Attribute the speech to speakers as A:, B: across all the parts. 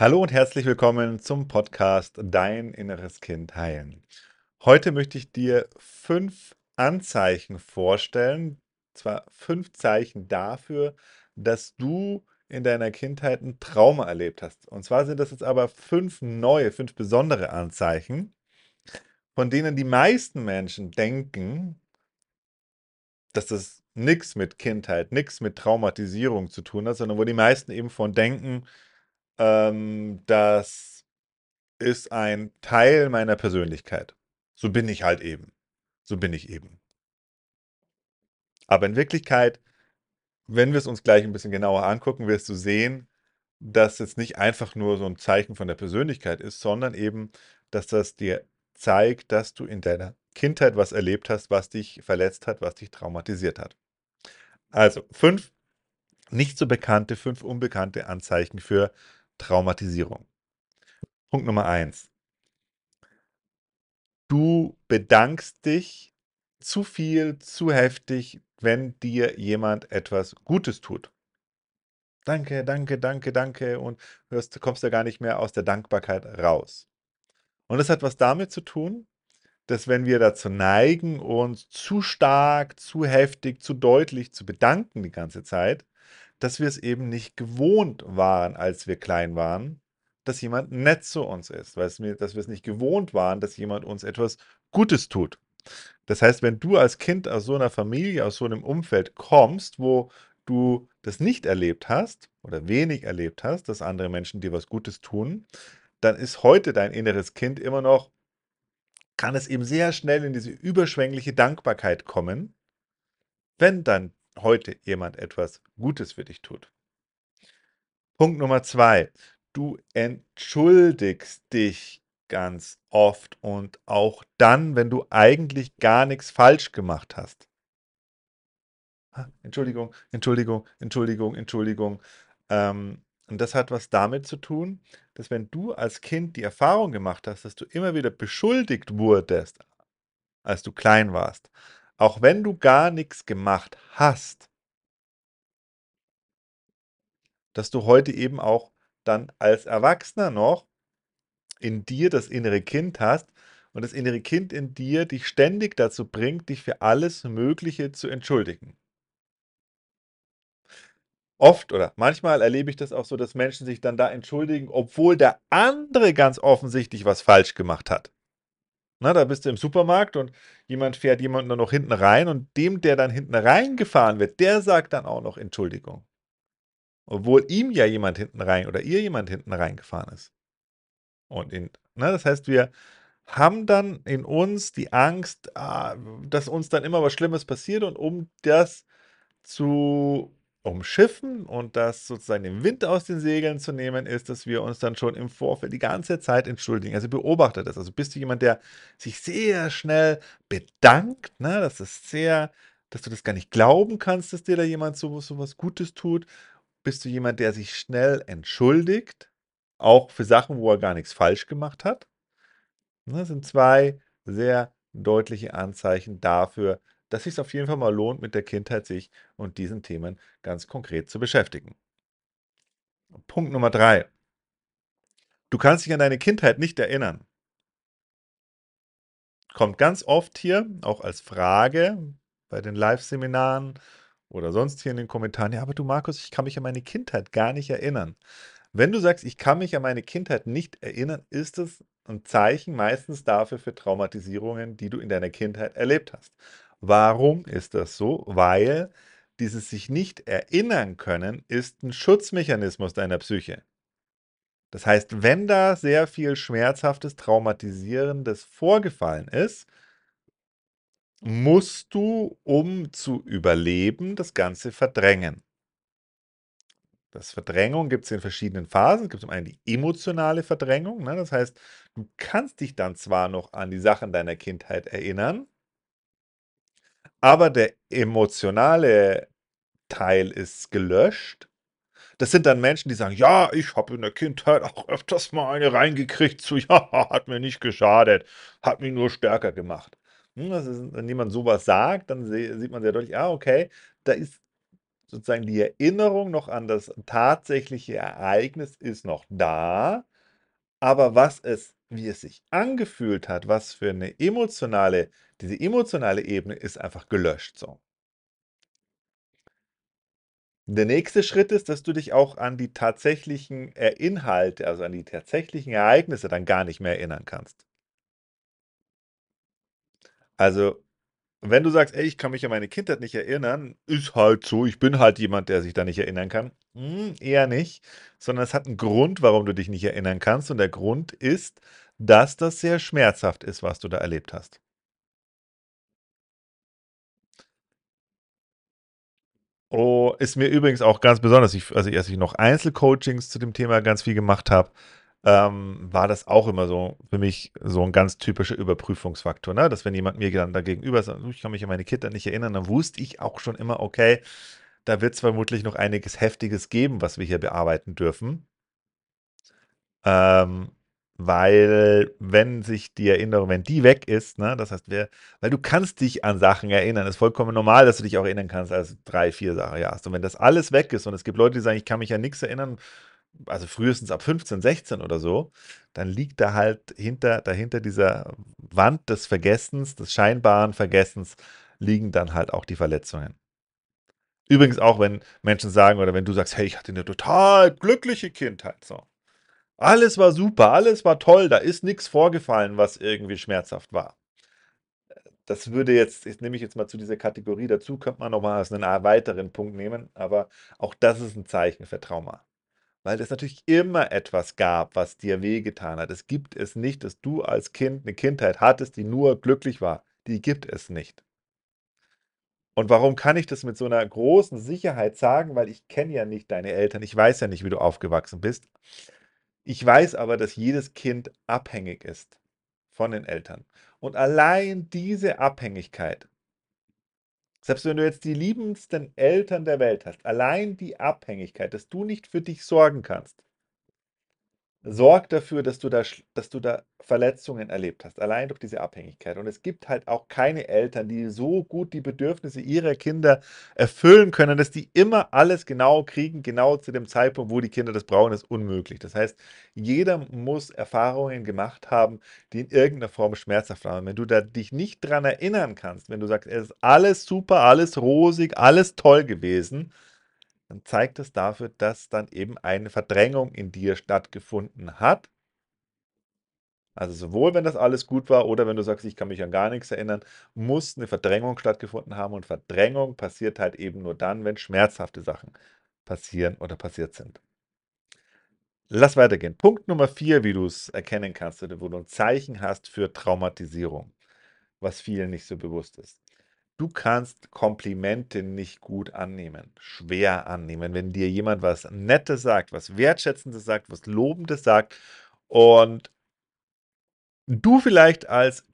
A: Hallo und herzlich willkommen zum Podcast Dein inneres Kind heilen. Heute möchte ich dir fünf Anzeichen vorstellen, zwar fünf Zeichen dafür, dass du in deiner Kindheit ein Trauma erlebt hast. Und zwar sind das jetzt aber fünf neue, fünf besondere Anzeichen, von denen die meisten Menschen denken, dass das nichts mit Kindheit, nichts mit Traumatisierung zu tun hat, sondern wo die meisten eben von denken, ähm, das ist ein Teil meiner Persönlichkeit. So bin ich halt eben. So bin ich eben. Aber in Wirklichkeit, wenn wir es uns gleich ein bisschen genauer angucken, wirst du sehen, dass es nicht einfach nur so ein Zeichen von der Persönlichkeit ist, sondern eben, dass das dir zeigt, dass du in deiner Kindheit was erlebt hast, was dich verletzt hat, was dich traumatisiert hat. Also, fünf nicht so bekannte, fünf unbekannte Anzeichen für Traumatisierung. Punkt Nummer eins: Du bedankst dich zu viel, zu heftig, wenn dir jemand etwas Gutes tut. Danke, danke, danke, danke und hörst kommst ja gar nicht mehr aus der Dankbarkeit raus. Und das hat was damit zu tun, dass wenn wir dazu neigen, uns zu stark, zu heftig, zu deutlich zu bedanken die ganze Zeit, dass wir es eben nicht gewohnt waren, als wir klein waren, dass jemand nett zu uns ist, weil's mir dass wir es nicht gewohnt waren, dass jemand uns etwas Gutes tut. Das heißt, wenn du als Kind aus so einer Familie, aus so einem Umfeld kommst, wo du das nicht erlebt hast oder wenig erlebt hast, dass andere Menschen dir was Gutes tun, dann ist heute dein inneres Kind immer noch kann es eben sehr schnell in diese überschwängliche Dankbarkeit kommen, wenn dann heute jemand etwas Gutes für dich tut. Punkt Nummer 2: Du entschuldigst dich ganz oft und auch dann, wenn du eigentlich gar nichts falsch gemacht hast. Ah, Entschuldigung, Entschuldigung, Entschuldigung, Entschuldigung. Ähm, und das hat was damit zu tun, dass wenn du als Kind die Erfahrung gemacht hast, dass du immer wieder beschuldigt wurdest, als du klein warst, auch wenn du gar nichts gemacht hast, dass du heute eben auch dann als Erwachsener noch in dir das innere Kind hast und das innere Kind in dir dich ständig dazu bringt, dich für alles Mögliche zu entschuldigen. Oft oder manchmal erlebe ich das auch so, dass Menschen sich dann da entschuldigen, obwohl der andere ganz offensichtlich was falsch gemacht hat. Na, da bist du im Supermarkt und jemand fährt jemanden nur noch hinten rein und dem, der dann hinten reingefahren wird, der sagt dann auch noch Entschuldigung. Obwohl ihm ja jemand hinten rein oder ihr jemand hinten reingefahren ist. Und in, ne, das heißt, wir haben dann in uns die Angst, ah, dass uns dann immer was Schlimmes passiert und um das zu umschiffen und das sozusagen den Wind aus den Segeln zu nehmen, ist, dass wir uns dann schon im Vorfeld die ganze Zeit entschuldigen. Also beobachte das. Also bist du jemand, der sich sehr schnell bedankt, ne? Das sehr, dass du das gar nicht glauben kannst, dass dir da jemand so, so was Gutes tut. Bist du jemand, der sich schnell entschuldigt, auch für Sachen, wo er gar nichts falsch gemacht hat? Ne, das sind zwei sehr deutliche Anzeichen dafür, dass sich's auf jeden Fall mal lohnt, mit der Kindheit sich und diesen Themen ganz konkret zu beschäftigen. Punkt Nummer 3. Du kannst dich an deine Kindheit nicht erinnern. Kommt ganz oft hier, auch als Frage bei den Live-Seminaren oder sonst hier in den Kommentaren: „Ja, aber du Markus, ich kann mich an meine Kindheit gar nicht erinnern.“ Wenn du sagst: „Ich kann mich an meine Kindheit nicht erinnern“, ist es ein Zeichen meistens dafür für Traumatisierungen, die du in deiner Kindheit erlebt hast. Warum ist das so? Weil dieses sich nicht erinnern können ist ein Schutzmechanismus deiner Psyche. Das heißt, wenn da sehr viel schmerzhaftes, traumatisierendes vorgefallen ist, musst du, um zu überleben, das Ganze verdrängen. Das Verdrängung gibt es in verschiedenen Phasen. Es gibt zum einen die emotionale Verdrängung, ne? Das heißt, du kannst dich dann zwar noch an die Sachen deiner Kindheit erinnern, aber der emotionale Teil ist gelöscht. Das sind dann Menschen, die sagen: „Ja, ich habe in der Kindheit auch öfters mal eine reingekriegt zu ja, hat mir nicht geschadet, hat mich nur stärker gemacht.“ Hm, ist wenn jemand so was sagt, dann sieht man sehr deutlich, ah, okay, da ist sozusagen die Erinnerung noch an das tatsächliche Ereignis ist noch da, aber was es wie es sich angefühlt hat, was für 'ne emotionale diese emotionale Ebene ist einfach gelöscht so. Der nächste Schritt ist, dass du dich auch an die tatsächlichen, Inhalte, also an die tatsächlichen Ereignisse dann gar nicht mehr erinnern kannst. Also, wenn du sagst: „Ey, ich kann mich an meine Kindheit nicht erinnern, ist halt so, ich bin halt jemand, der sich da nicht erinnern kann.“ Hm, eher nicht, sondern es hat 'n Grund, warum du dich nicht erinnern kannst und der Grund ist, dass das sehr schmerzhaft ist, was du da erlebt hast. Oh, ist mir übrigens auch ganz besonders ich also, als ich noch Einzelcoachings zu dem Thema ganz viel gemacht habe, ähm, war das auch immer so für mich so 'n ganz typischer Überprüfungsfaktor, ne? Dass wenn jemand mir dann da gegenüber sagt: „Du, ich kann mich an meine Kindheit nicht erinnern“, dann wusste ich auch schon immer: „Okay, da wird's vermutlich noch einiges Heftiges geben, was wir hier bearbeiten dürfen.“ Ähm, weil wenn sich die Erinnerung wenn die weg ist, ne, das heißt, wer weil du kannst dich an Sachen erinnern. Ist vollkommen normal, dass du dich auch erinnern kannst, als 3, 4 Jahre hast. Und wenn das alles weg ist und es gibt Leute, die sagen: „Ich kann mich an nix erinnern“, also, frühestens ab 15, 16 oder so, dann liegt da halt hinter dahinter dieser Wand des Vergessens, des scheinbaren Vergessens, liegen dann halt auch die Verletzungen. Übrigens auch, wenn Menschen sagen oder wenn du sagst: „Hey, ich hatte 'ne total glückliche Kindheit“, so. Alles war super, alles war toll, da ist nix vorgefallen, was irgendwie schmerzhaft war. Das würde jetzt das nehme ich jetzt mal zu dieser Kategorie dazu, könnte man noch mal als 'nen, äh, weiteren Punkt nehmen, aber auch das ist 'n Zeichen für Trauma. Weil es natürlich immer etwas gab, was dir wehgetan hat. Es gibt es nicht, dass du als Kind 'ne Kindheit hattest, die nur glücklich war. Die gibt es nicht. Und warum kann ich das mit so 'ner großen Sicherheit sagen? Weil ich kenne ja nicht deine Eltern. Ich weiß ja nicht, wie du aufgewachsen bist. Ich weiß aber, dass jedes Kind abhängig ist von den Eltern. Und allein diese Abhängigkeit selbst wenn du jetzt die liebendsten Eltern der Welt hast, allein die Abhängigkeit, dass du nicht für dich sorgen kannst sorgt dafür, dass du da dass du da Verletzungen erlebt hast, allein durch diese Abhängigkeit. Und es gibt halt auch keine Eltern, die so gut die Bedürfnisse ihrer Kinder erfüllen können, dass die immer alles genau kriegen, genau zu dem Zeitpunkt, wo die Kinder das brauchen, ist unmöglich. Das heißt, jeder muss Erfahrungen gemacht haben, die in irgend 'ner Form schmerzhaft waren. Wenn du da dich nicht dran erinnern kannst, wenn du sagst: „Es ist alles super, alles rosig, alles toll gewesen“, dann zeigt das dafür, dass dann eben eine Verdrängung in dir stattgefunden hat. Also, sowohl wenn das alles gut war oder wenn du sagst: „Ich kann mich an gar nix erinnern“, muss 'ne Verdrängung stattgefunden haben und Verdrängung passiert halt eben nur dann, wenn schmerzhafte Sachen passieren oder passiert sind. Lass weitergehen. Punkt Nummer 4, wie du's erkennen kannst oder wo du 'n Zeichen hast für Traumatisierung, was vielen nicht so bewusst ist. Du kannst Komplimente nicht gut annehmen, schwer annehmen. Wenn dir jemand was Nettes sagt, was Wertschätzendes sagt, was Lobendes sagt und du vielleicht als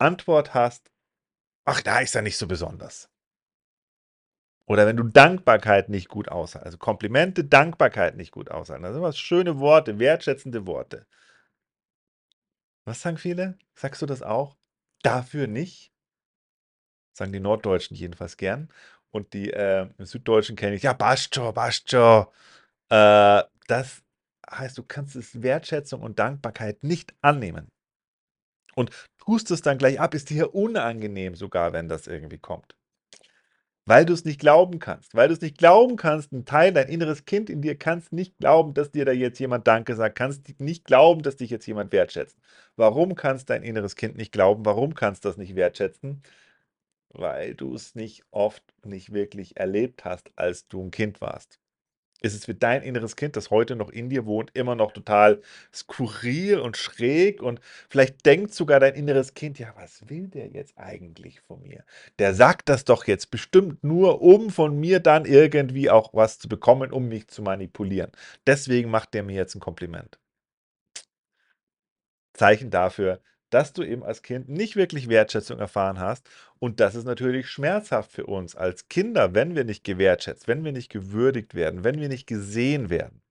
A: Antwort hast: „Ach, na, ist ja nicht so besonders.“ Oder wenn du Dankbarkeit nicht gut ausha also, Komplimente, Dankbarkeit nicht gut aushalten. Das sind immer schöne Worte, wertschätzende Worte. Was sagen viele? Sagst du das auch? „Dafür nicht?“ Sagen die Norddeutschen jedenfalls gern. Und die, äh, Süddeutschen kenne ich: „Ja, passt scho, passt scho.“ Äh, das heißt, du kannst es Wertschätzung und Dankbarkeit nicht annehmen. Und tust es dann gleich ab, ist dir unangenehm sogar, wenn das irgendwie kommt. Weil du's nicht glauben kannst. Weil du's nicht glauben kannst, 'n Teil dein inneres Kind in dir kann's nicht glauben, dass dir da jetzt jemand Danke sagt, kannst nicht glauben, dass dich jetzt jemand wertschätzt. Warum kann's dein inneres Kind nicht glauben? Warum kann's das nicht wertschätzen? Weil du's nicht oft nicht wirklich erlebt hast, als du 'n Kind warst. Ist es für dein inneres Kind, das heute noch in dir wohnt, immer noch total skurril und schräg und vielleicht denkt sogar dein inneres Kind: „Ja, was will der jetzt eigentlich von mir? Der sagt das doch jetzt bestimmt nur, um von mir dann irgendwie auch was zu bekommen, um mich zu manipulieren. Deswegen macht der mir jetzt 'n Kompliment.“ Zeichen dafür, dass du eben als Kind nicht wirklich Wertschätzung erfahren hast. Und das ist natürlich schmerzhaft für uns als Kinder, wenn wir nicht gewertschätzt, wenn wir nicht gewürdigt werden, wenn wir nicht gesehen werden.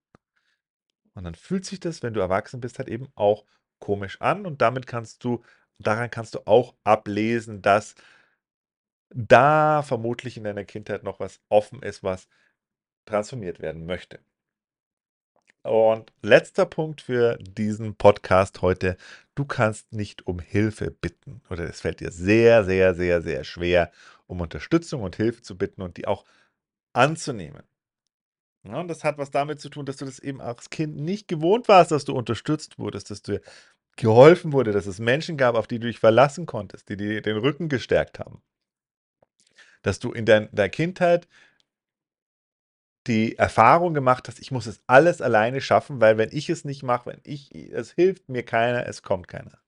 A: Und dann fühlt sich das, wenn du erwachsen bist, halt eben auch komisch an und damit kannst du daran kannst du auch ablesen, dass da vermutlich in deiner Kindheit noch was offen ist, was transformiert werden möchte. Und letzter Punkt für diesen Podcast heute. Du kannst nicht um Hilfe bitten oder es fällt dir sehr, sehr, sehr, sehr schwer, um Unterstützung und Hilfe zu bitten und die auch anzunehmen. Ja, und das hat was damit zu tun, dass du das eben als Kind nicht gewohnt warst, dass du unterstützt wurdest, dass dir geholfen wurde, dass es Menschen gab, auf die du dich verlassen konntest, die dir den Rücken gestärkt haben. Dass du in dein, deiner Kindheit die Erfahrung gemacht hast, ich muss es alles alleine schaffen, weil wenn ich es nicht mache, wenn ich, es hilft mir keiner, es kommt keiner.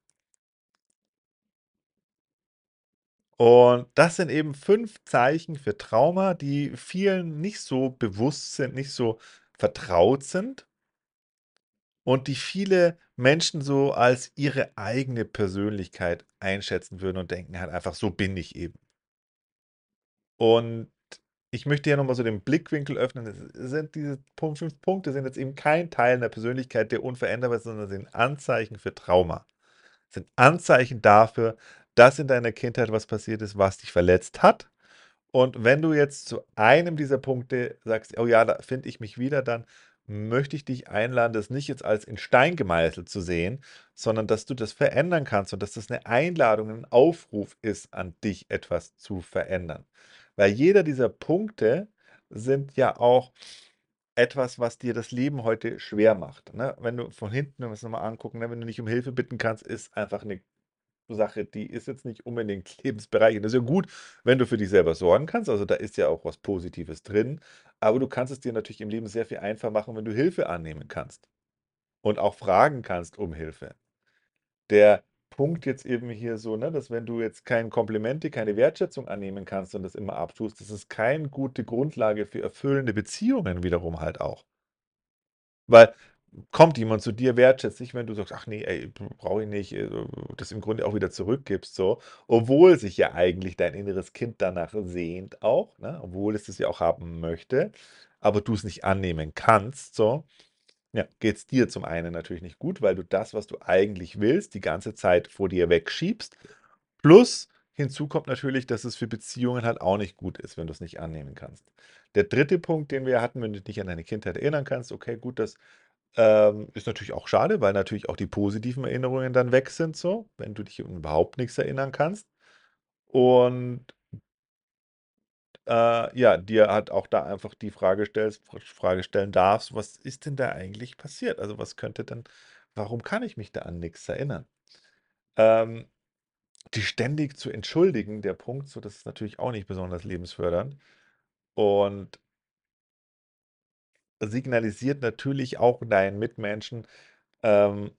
A: Und das sind eben fünf Zeichen für Trauma, die vielen nicht so bewusst sind, nicht so vertraut sind und die viele Menschen so als ihre eigene Persönlichkeit einschätzen würden und denken halt einfach, so bin ich eben. Und ich möchte ja nochmal so den Blickwinkel öffnen. Es sind diese fünf Punkte sind jetzt eben kein Teil der Persönlichkeit, der unveränderbar ist, sondern sind Anzeichen für Trauma. Sind Anzeichen dafür, dass in deiner Kindheit was passiert ist, was dich verletzt hat. Und wenn du jetzt zu einem dieser Punkte sagst, oh ja, da finde ich mich wieder, dann möchte ich dich einladen, das nicht jetzt als in Stein gemeißelt zu sehen, sondern dass du das verändern kannst und dass das eine Einladung, ein Aufruf ist, an dich etwas zu verändern. Weil jeder dieser Punkte sind ja auch etwas, was dir das Leben heute schwer macht. Ne? Wenn du von hinten, wenn wir es nochmal angucken, ne, wenn du nicht um Hilfe bitten kannst, ist einfach eine Sache, die ist jetzt nicht unbedingt lebensbereichernd. Das ist ja gut, wenn du für dich selber sorgen kannst. Also da ist ja auch was Positives drin. Aber du kannst es dir natürlich im Leben sehr viel einfacher machen, wenn du Hilfe annehmen kannst. Und auch fragen kannst um Hilfe. Der Punkt jetzt eben hier so, ne, dass wenn du jetzt keine Komplimente, keine Wertschätzung annehmen kannst und das immer abtust, das ist keine gute Grundlage für erfüllende Beziehungen wiederum halt auch. Weil kommt jemand zu dir, wertschätzt dich, wenn du sagst, ach nee, ey, brauche ich nicht, äh, das im Grunde auch wieder zurückgibst, so, obwohl sich ja eigentlich dein inneres Kind danach sehnt auch, ne, obwohl es das ja auch haben möchte, aber du es nicht annehmen kannst, so, ja, geht es dir zum einen natürlich nicht gut, weil du das, was du eigentlich willst, die ganze Zeit vor dir wegschiebst. Plus hinzu kommt natürlich, dass es für Beziehungen halt auch nicht gut ist, wenn du es nicht annehmen kannst. Der dritte Punkt, den wir hatten, wenn du dich an deine Kindheit erinnern kannst, okay, gut, das ähm, ist natürlich auch schade, weil natürlich auch die positiven Erinnerungen dann weg sind, so, wenn du dich überhaupt nichts erinnern kannst. Und äh, ja, dir halt auch da einfach die Frage stellst, Frage stellen darfst, was ist denn da eigentlich passiert? Also was könnte denn, warum kann ich mich da an nichts erinnern? Ähm, die ständig zu entschuldigen, der Punkt, so das ist natürlich auch nicht besonders lebensfördernd. Und signalisiert natürlich auch deinen Mitmenschen, ähm,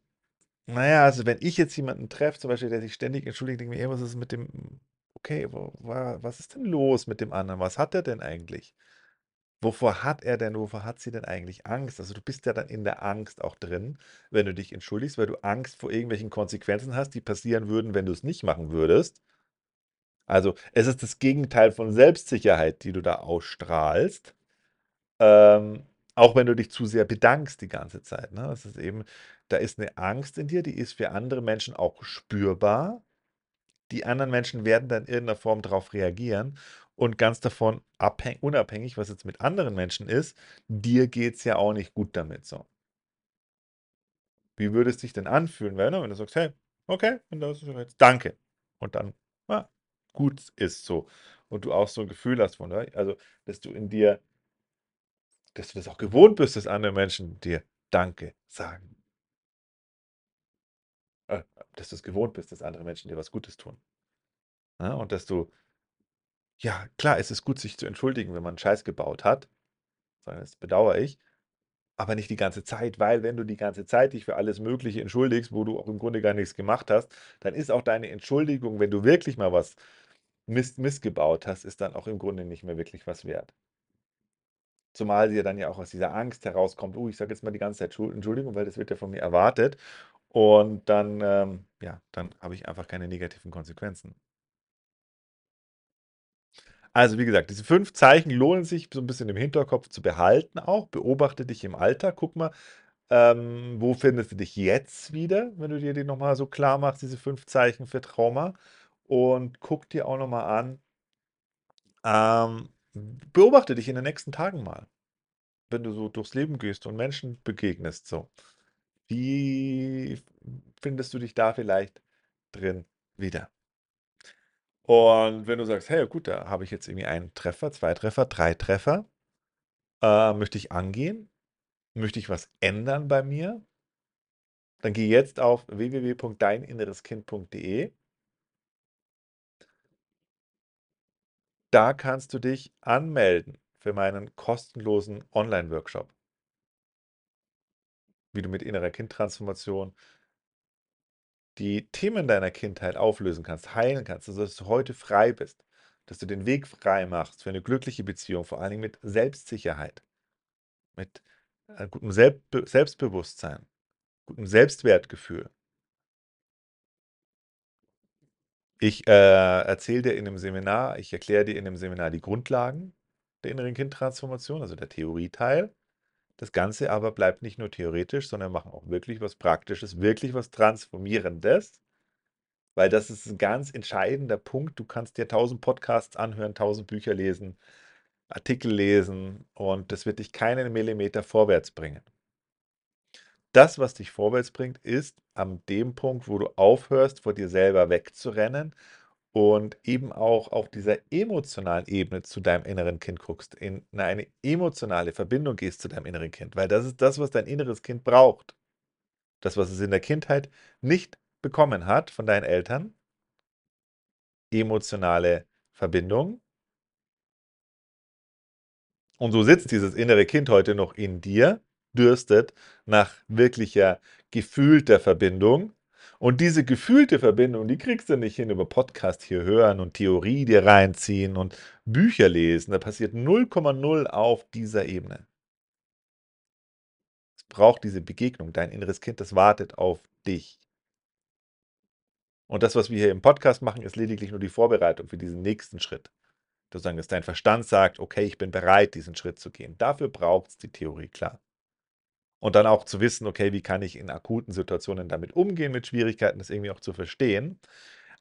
A: naja, also wenn ich jetzt jemanden treffe, zum Beispiel, der sich ständig entschuldigt, denke ich mir, ey, was ist mit dem, okay, wo, wa, was ist denn los mit dem anderen? Was hat er denn eigentlich? Wovor hat er denn, wovor hat sie denn eigentlich Angst? Also du bist ja dann in der Angst auch drin, wenn du dich entschuldigst, weil du Angst vor irgendwelchen Konsequenzen hast, die passieren würden, wenn du es nicht machen würdest. Also es ist das Gegenteil von Selbstsicherheit, die du da ausstrahlst. Ähm, auch wenn du dich zu sehr bedankst die ganze Zeit. Ne? Das ist eben, da ist eine Angst in dir, die ist für andere Menschen auch spürbar. Die anderen Menschen werden dann in irgendeiner Form darauf reagieren und ganz davon unabhängig, was jetzt mit anderen Menschen ist, dir geht es ja auch nicht gut damit so. Wie würde es dich denn anfühlen, wenn, wenn du sagst, hey, okay, und das ist jetzt danke. Und dann, ja, gut ist so. Und du auch so ein Gefühl hast von, also, dass du in dir, dass du das auch gewohnt bist, dass andere Menschen dir Danke sagen. Dass du es gewohnt bist, dass andere Menschen dir was Gutes tun. Ja, und dass du ja, klar, es ist gut, sich zu entschuldigen, wenn man Scheiß gebaut hat. Das bedauere ich. Aber nicht die ganze Zeit, weil wenn du die ganze Zeit dich für alles Mögliche entschuldigst, wo du auch im Grunde gar nichts gemacht hast, dann ist auch deine Entschuldigung, wenn du wirklich mal was Mist, missgebaut hast, ist dann auch im Grunde nicht mehr wirklich was wert. Zumal sie ja dann ja auch aus dieser Angst herauskommt, oh, ich sage jetzt mal die ganze Zeit Entschuldigung, weil das wird ja von mir erwartet. Und dann, ähm, ja, dann habe ich einfach keine negativen Konsequenzen. Also, wie gesagt, diese fünf Zeichen lohnen sich so ein bisschen im Hinterkopf zu behalten auch. Beobachte dich im Alltag. Guck mal, ähm, wo findest du dich jetzt wieder, wenn du dir die nochmal so klar machst, diese fünf Zeichen für Trauma. Und guck dir auch nochmal an, Ähm, beobachte dich in den nächsten Tagen mal, wenn du so durchs Leben gehst und Menschen begegnest, so. Wie findest du dich da vielleicht drin wieder? Und wenn du sagst, hey, gut, da habe ich jetzt irgendwie einen Treffer, zwei Treffer, drei Treffer, äh, möchte ich angehen? Möchte ich was ändern bei mir? Dann geh jetzt auf www.deininnereskind.de. Da kannst du dich anmelden für meinen kostenlosen Online-Workshop. Wie du mit innerer Kindtransformation die Themen deiner Kindheit auflösen kannst, heilen kannst, also dass du heute frei bist, dass du den Weg frei machst für eine glückliche Beziehung, vor allen Dingen mit Selbstsicherheit, mit äh, gutem Selbstbe Selbstbewusstsein, gutem Selbstwertgefühl. Ich äh, erzähle dir in dem Seminar, ich erkläre dir in dem Seminar die Grundlagen der inneren Kindtransformation, also der Theorieteil. Das Ganze aber bleibt nicht nur theoretisch, sondern machen auch wirklich was Praktisches, wirklich was Transformierendes. Weil das ist ein ganz entscheidender Punkt. Du kannst dir tausend Podcasts anhören, tausend Bücher lesen, Artikel lesen und das wird dich keinen Millimeter vorwärts bringen. Das, was dich vorwärts bringt, ist an dem Punkt, wo du aufhörst, vor dir selber wegzurennen und eben auch auf dieser emotionalen Ebene zu deinem inneren Kind guckst, in eine emotionale Verbindung gehst zu deinem inneren Kind, weil das ist das, was dein inneres Kind braucht. Das, was es in der Kindheit nicht bekommen hat von deinen Eltern, emotionale Verbindung. Und so sitzt dieses innere Kind heute noch in dir, dürstet nach wirklicher gefühlter Verbindung. Und diese gefühlte Verbindung, die kriegst du nicht hin über Podcast hier hören und Theorie dir reinziehen und Bücher lesen. Da passiert 0,0 auf dieser Ebene. Es braucht diese Begegnung. Dein inneres Kind, das wartet auf dich. Und das, was wir hier im Podcast machen, ist lediglich nur die Vorbereitung für diesen nächsten Schritt. Sozusagen, dass dein Verstand sagt, okay, ich bin bereit, diesen Schritt zu gehen. Dafür braucht es die Theorie, klar. Und dann auch zu wissen, okay, wie kann ich in akuten Situationen damit umgehen, mit Schwierigkeiten, das irgendwie auch zu verstehen.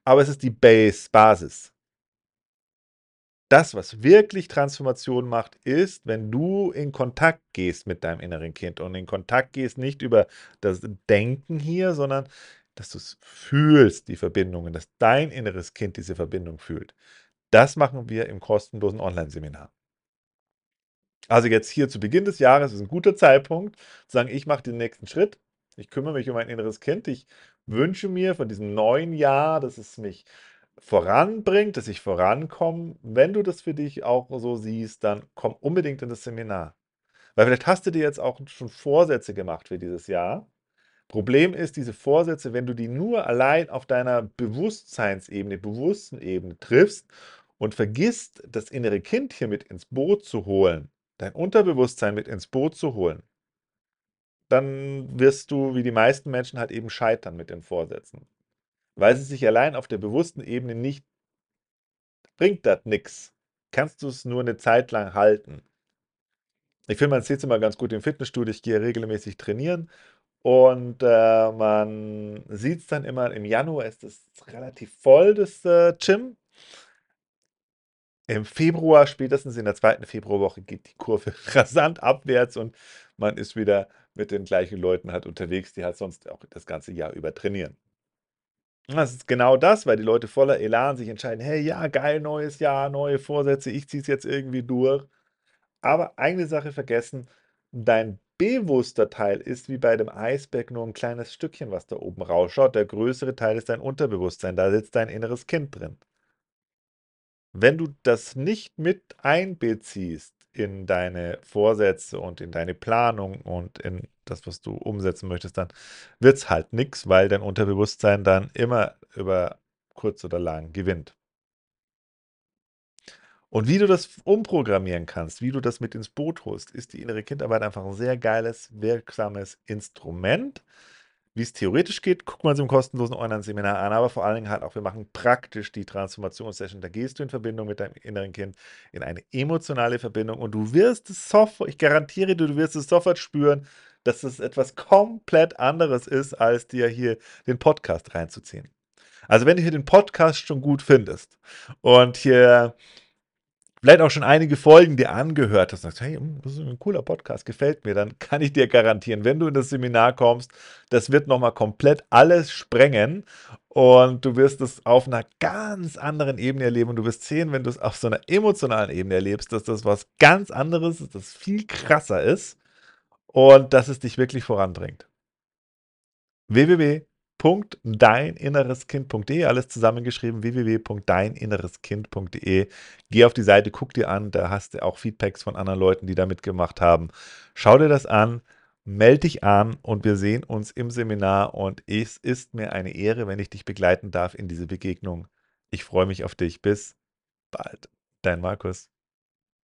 A: Aber es ist die Base, Basis. Das, was wirklich Transformation macht, ist, wenn du in Kontakt gehst mit deinem inneren Kind und in Kontakt gehst nicht über das Denken hier, sondern dass du es fühlst, die Verbindungen, dass dein inneres Kind diese Verbindung fühlt. Das machen wir im kostenlosen Online-Seminar. Also jetzt hier zu Beginn des Jahres ist ein guter Zeitpunkt, zu sagen, ich mache den nächsten Schritt. Ich kümmere mich um mein inneres Kind. Ich wünsche mir von diesem neuen Jahr, dass es mich voranbringt, dass ich vorankomme. Wenn du das für dich auch so siehst, dann komm unbedingt in das Seminar. Weil vielleicht hast du dir jetzt auch schon Vorsätze gemacht für dieses Jahr Problem ist, diese Vorsätze, wenn du die nur allein auf deiner Bewusstseinsebene, bewussten Ebene triffst und vergisst, das innere Kind hier mit ins Boot zu holen, dein Unterbewusstsein mit ins Boot zu holen, dann wirst du, wie die meisten Menschen, halt eben scheitern mit den Vorsätzen. Weil sie sich allein auf der bewussten Ebene nicht, bringt das nichts. Kannst du es nur eine Zeit lang halten. Ich finde, man sieht es immer ganz gut im Fitnessstudio. Ich gehe regelmäßig trainieren und äh, man sieht es dann immer, im Januar ist es relativ voll, das äh, Gym. Im Februar, spätestens in der zweiten Februarwoche, geht die Kurve rasant abwärts und man ist wieder mit den gleichen Leuten halt unterwegs, die halt sonst auch das ganze Jahr über trainieren. Das ist genau das, weil die Leute voller Elan sich entscheiden, hey, ja, geil, neues Jahr, neue Vorsätze, ich ziehe es jetzt irgendwie durch. Aber eine Sache vergessen, dein bewusster Teil ist wie bei dem Eisberg nur ein kleines Stückchen, was da oben rausschaut. Der größere Teil ist dein Unterbewusstsein, da sitzt dein inneres Kind drin. Wenn du das nicht mit einbeziehst in deine Vorsätze und in deine Planung und in das, was du umsetzen möchtest, dann wird es halt nichts, weil dein Unterbewusstsein dann immer über kurz oder lang gewinnt. Und wie du das umprogrammieren kannst, wie du das mit ins Boot holst, ist die innere Kindarbeit einfach ein sehr geiles, wirksames Instrument. Wie es theoretisch geht, gucken wir uns im kostenlosen Online-Seminar an, aber vor allen Dingen halt auch, wir machen praktisch die Transformationssession. Da gehst du in Verbindung mit deinem inneren Kind, in eine emotionale Verbindung und du wirst es sofort, ich garantiere dir, du wirst es sofort spüren, dass es etwas komplett anderes ist, als dir hier den Podcast reinzuziehen. Also wenn du hier den Podcast schon gut findest und hier vielleicht auch schon einige Folgen dir angehört hast und sagst, hey, hm, das ist ein cooler Podcast, gefällt mir, dann kann ich dir garantieren, wenn du in das Seminar kommst, das wird nochmal komplett alles sprengen und du wirst es auf einer ganz anderen Ebene erleben und du wirst sehen, wenn du es auf so einer emotionalen Ebene erlebst, dass das was ganz anderes ist, das viel krasser ist und dass es dich wirklich voranbringt. www.deininnereskind.de, alles zusammengeschrieben, www.deininnereskind.de. Geh auf die Seite, guck dir an, da hast du auch Feedbacks von anderen Leuten, die da mitgemacht haben. Schau dir das an, melde dich an und wir sehen uns im Seminar und es ist mir eine Ehre, wenn ich dich begleiten darf in diese Begegnung. Ich freue mich auf dich. Bis bald. Dein Markus.